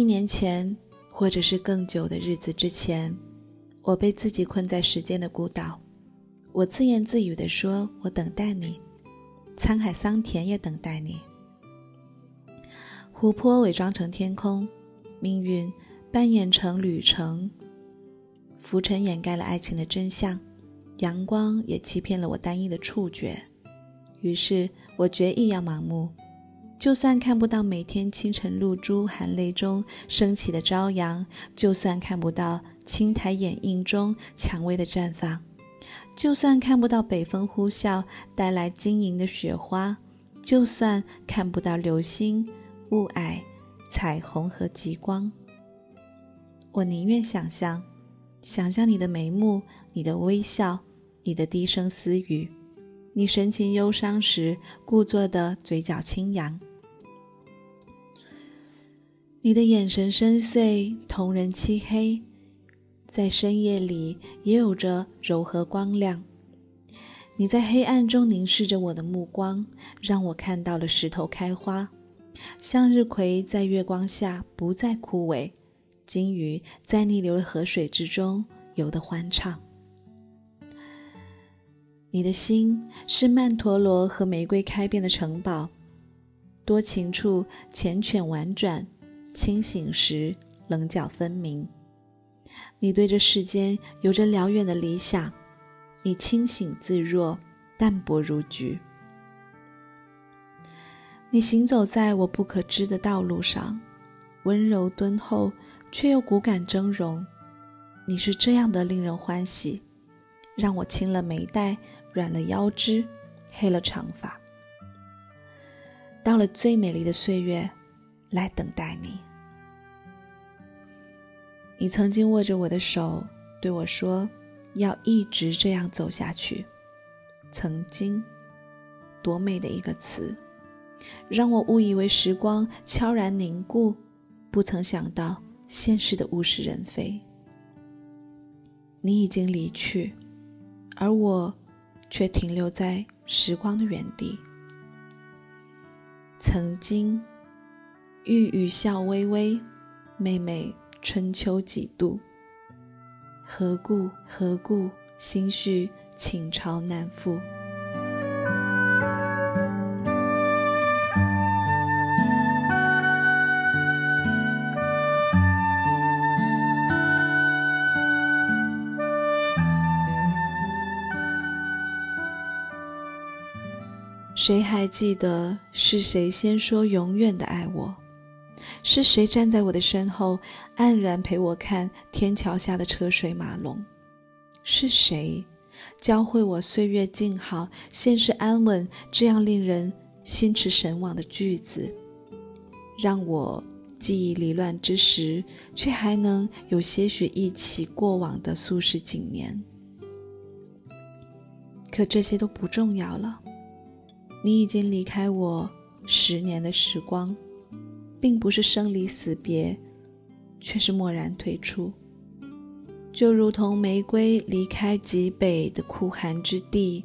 一年前，或者是更久的日子之前，我被自己困在时间的孤岛。我自言自语地说：“我等待你，沧海桑田也等待你。”湖泊伪装成天空，命运扮演成旅程，浮尘掩盖了爱情的真相，阳光也欺骗了我单一的触觉。于是我决意要盲目，就算看不到每天清晨露珠含泪中升起的朝阳，就算看不到青苔掩映中蔷薇的绽放，就算看不到北风呼啸带来晶莹的雪花，就算看不到流星。雾霭、彩虹和极光，我宁愿想象，想象你的眉目，你的微笑，你的低声私语，你神情忧伤时故作的嘴角轻扬，你的眼神深邃，瞳仁漆黑，在深夜里也有着柔和光亮。你在黑暗中凝视着我的目光，让我看到了石头开花。向日葵在月光下不再枯萎，金鱼在逆流的河水之中游得欢畅。你的心是曼陀罗和玫瑰开遍的城堡，多情处缱绻婉转，清醒时棱角分明。你对这世间有着辽远的理想，你清醒自若，淡泊如菊。你行走在我不可知的道路上，温柔敦厚，却又骨感峥嵘。你是这样的令人欢喜，让我轻了眉黛，软了腰肢，黑了长发。到了最美丽的岁月，来等待你。你曾经握着我的手，对我说：“要一直这样走下去。”曾经，多美的一个词。让我误以为时光悄然凝固，不曾想到现实的物是人非。你已经离去，而我却停留在时光的原地。曾经，欲语笑微微，妹妹春秋几度？何故何故，心绪倾巢难复。谁还记得是谁先说永远的爱我？是谁站在我的身后，黯然陪我看天桥下的车水马龙？是谁教会我岁月静好，现实安稳这样令人心驰神往的句子，让我记忆离乱之时，却还能有些许忆起过往的素世景年？可这些都不重要了。你已经离开我十年的时光，并不是生离死别，却是蓦然退出。就如同玫瑰离开极北的酷寒之地，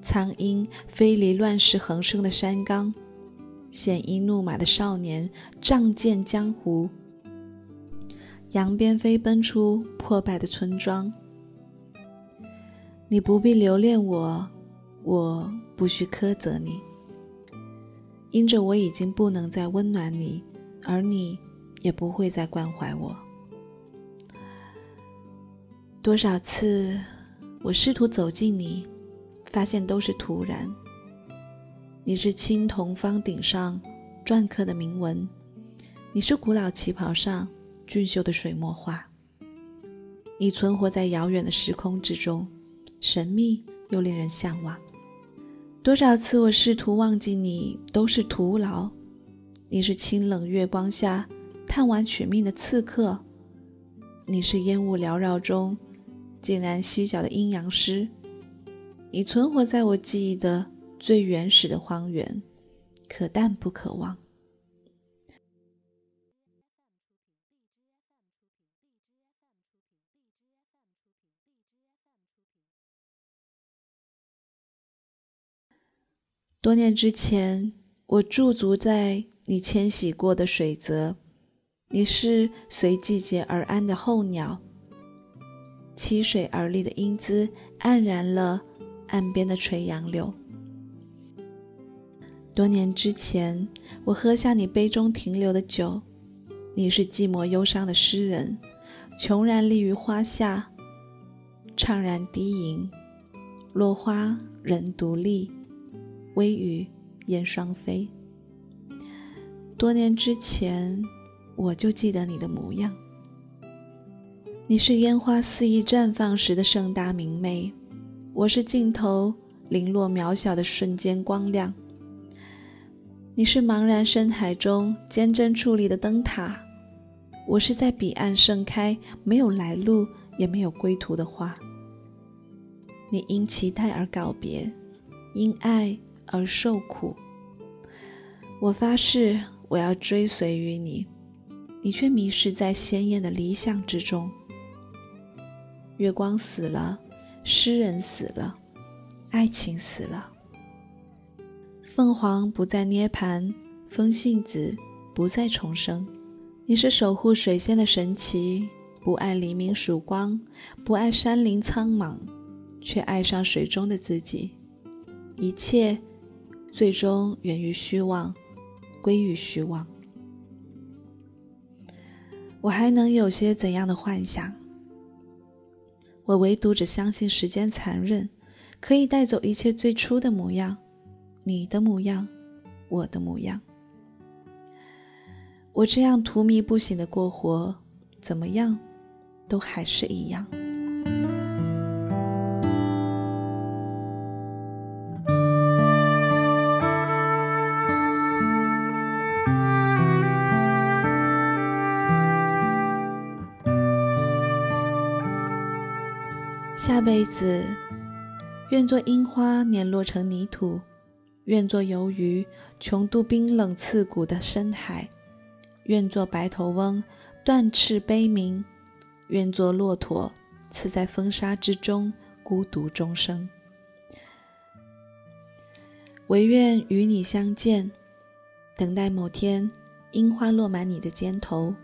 苍鹰飞离乱石横生的山岗，鲜衣怒马的少年仗剑江湖，扬鞭飞奔出破败的村庄。你不必留恋我，我。不需苛责你，因着我已经不能再温暖你，而你也不会再关怀我。多少次我试图走近你，发现都是徒然。你是青铜方鼎上篆刻的铭文，你是古老旗袍上俊秀的水墨画。你存活在遥远的时空之中，神秘又令人向往。多少次我试图忘记你，都是徒劳。你是清冷月光下探完取命的刺客，你是烟雾缭绕中竟然犀角的阴阳师。你存活在我记忆的最原始的荒原，可淡不可忘。多年之前，我驻足在你迁徙过的水泽，你是随季节而安的候鸟，栖水而立的英姿黯然了岸边的垂杨柳。多年之前，我喝下你杯中停留的酒，你是寂寞忧伤的诗人，穷然立于花下，怅然低吟：落花人独立，微雨燕双飞。多年之前，我就记得你的模样，你是烟花肆意绽放时的盛大明媚，我是镜头零落渺小的瞬间光亮。你是茫然深海中坚贞矗立的灯塔，我是在彼岸盛开、没有来路也没有归途的花。你因期待而告别，因爱而受苦。我发誓我要追随于你，你却迷失在鲜艳的理想之中。月光死了，诗人死了，爱情死了。凤凰不再涅槃，风信子不再重生。你是守护水仙的神奇，不爱黎明曙光，不爱山林苍茫，却爱上水中的自己。一切最终源于虚妄，归于虚妄。我还能有些怎样的幻想？我唯独只相信时间残忍，可以带走一切最初的模样。你的模样，我的模样，我这样荼蘼不醒的过活，怎么样，都还是一样。下辈子，愿做樱花，碾落成泥土。愿做游鱼，穷渡冰冷刺骨的深海；愿做白头翁，断翅悲鸣；愿做骆驼，刺在风沙之中，孤独终生。唯愿与你相见，等待某天樱花落满你的肩头，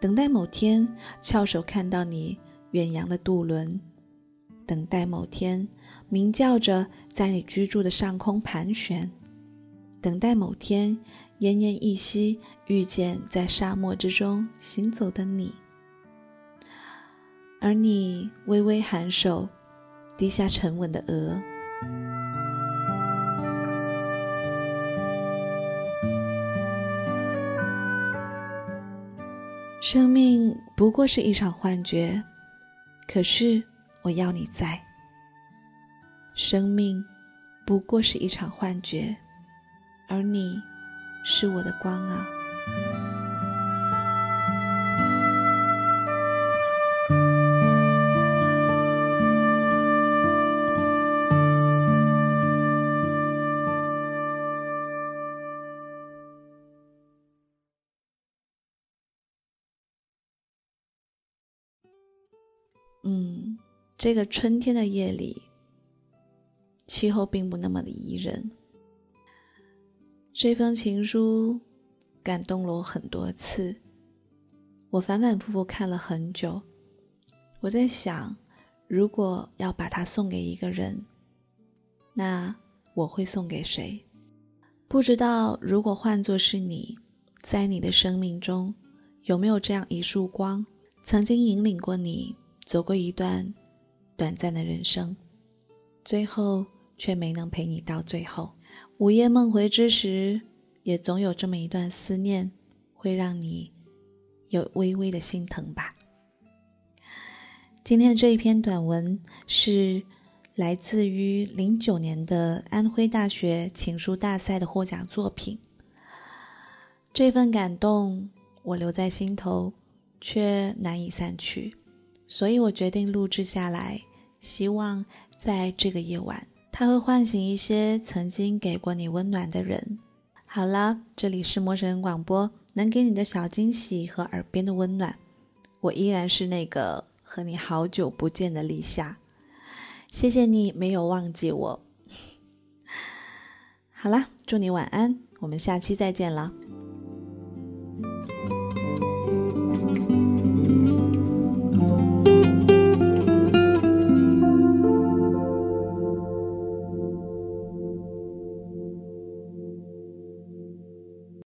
等待某天翘首看到你远洋的渡轮，等待某天。鸣叫着，在你居住的上空盘旋，等待某天奄奄一息，遇见在沙漠之中行走的你，而你微微颔首，低下沉稳的额。生命不过是一场幻觉，可是我要你在。生命不过是一场幻觉，而你是我的光啊！这个春天的夜里。气候并不那么的宜人。这封情书感动了我很多次，我反反复复看了很久。我在想，如果要把它送给一个人，那我会送给谁？不知道如果换作是你，在你的生命中有没有这样一束光，曾经引领过你走过一段短暂的人生，最后。却没能陪你到最后。午夜梦回之时，也总有这么一段思念，会让你有微微的心疼吧。今天的这一篇短文是来自于零九年的安徽大学情书大赛的获奖作品。这份感动我留在心头，却难以散去，所以我决定录制下来，希望在这个夜晚。它会唤醒一些曾经给过你温暖的人。好了，这里是陌生人广播，能给你的小惊喜和耳边的温暖。我依然是那个和你好久不见的立夏，谢谢你没有忘记我。好啦，祝你晚安，我们下期再见了。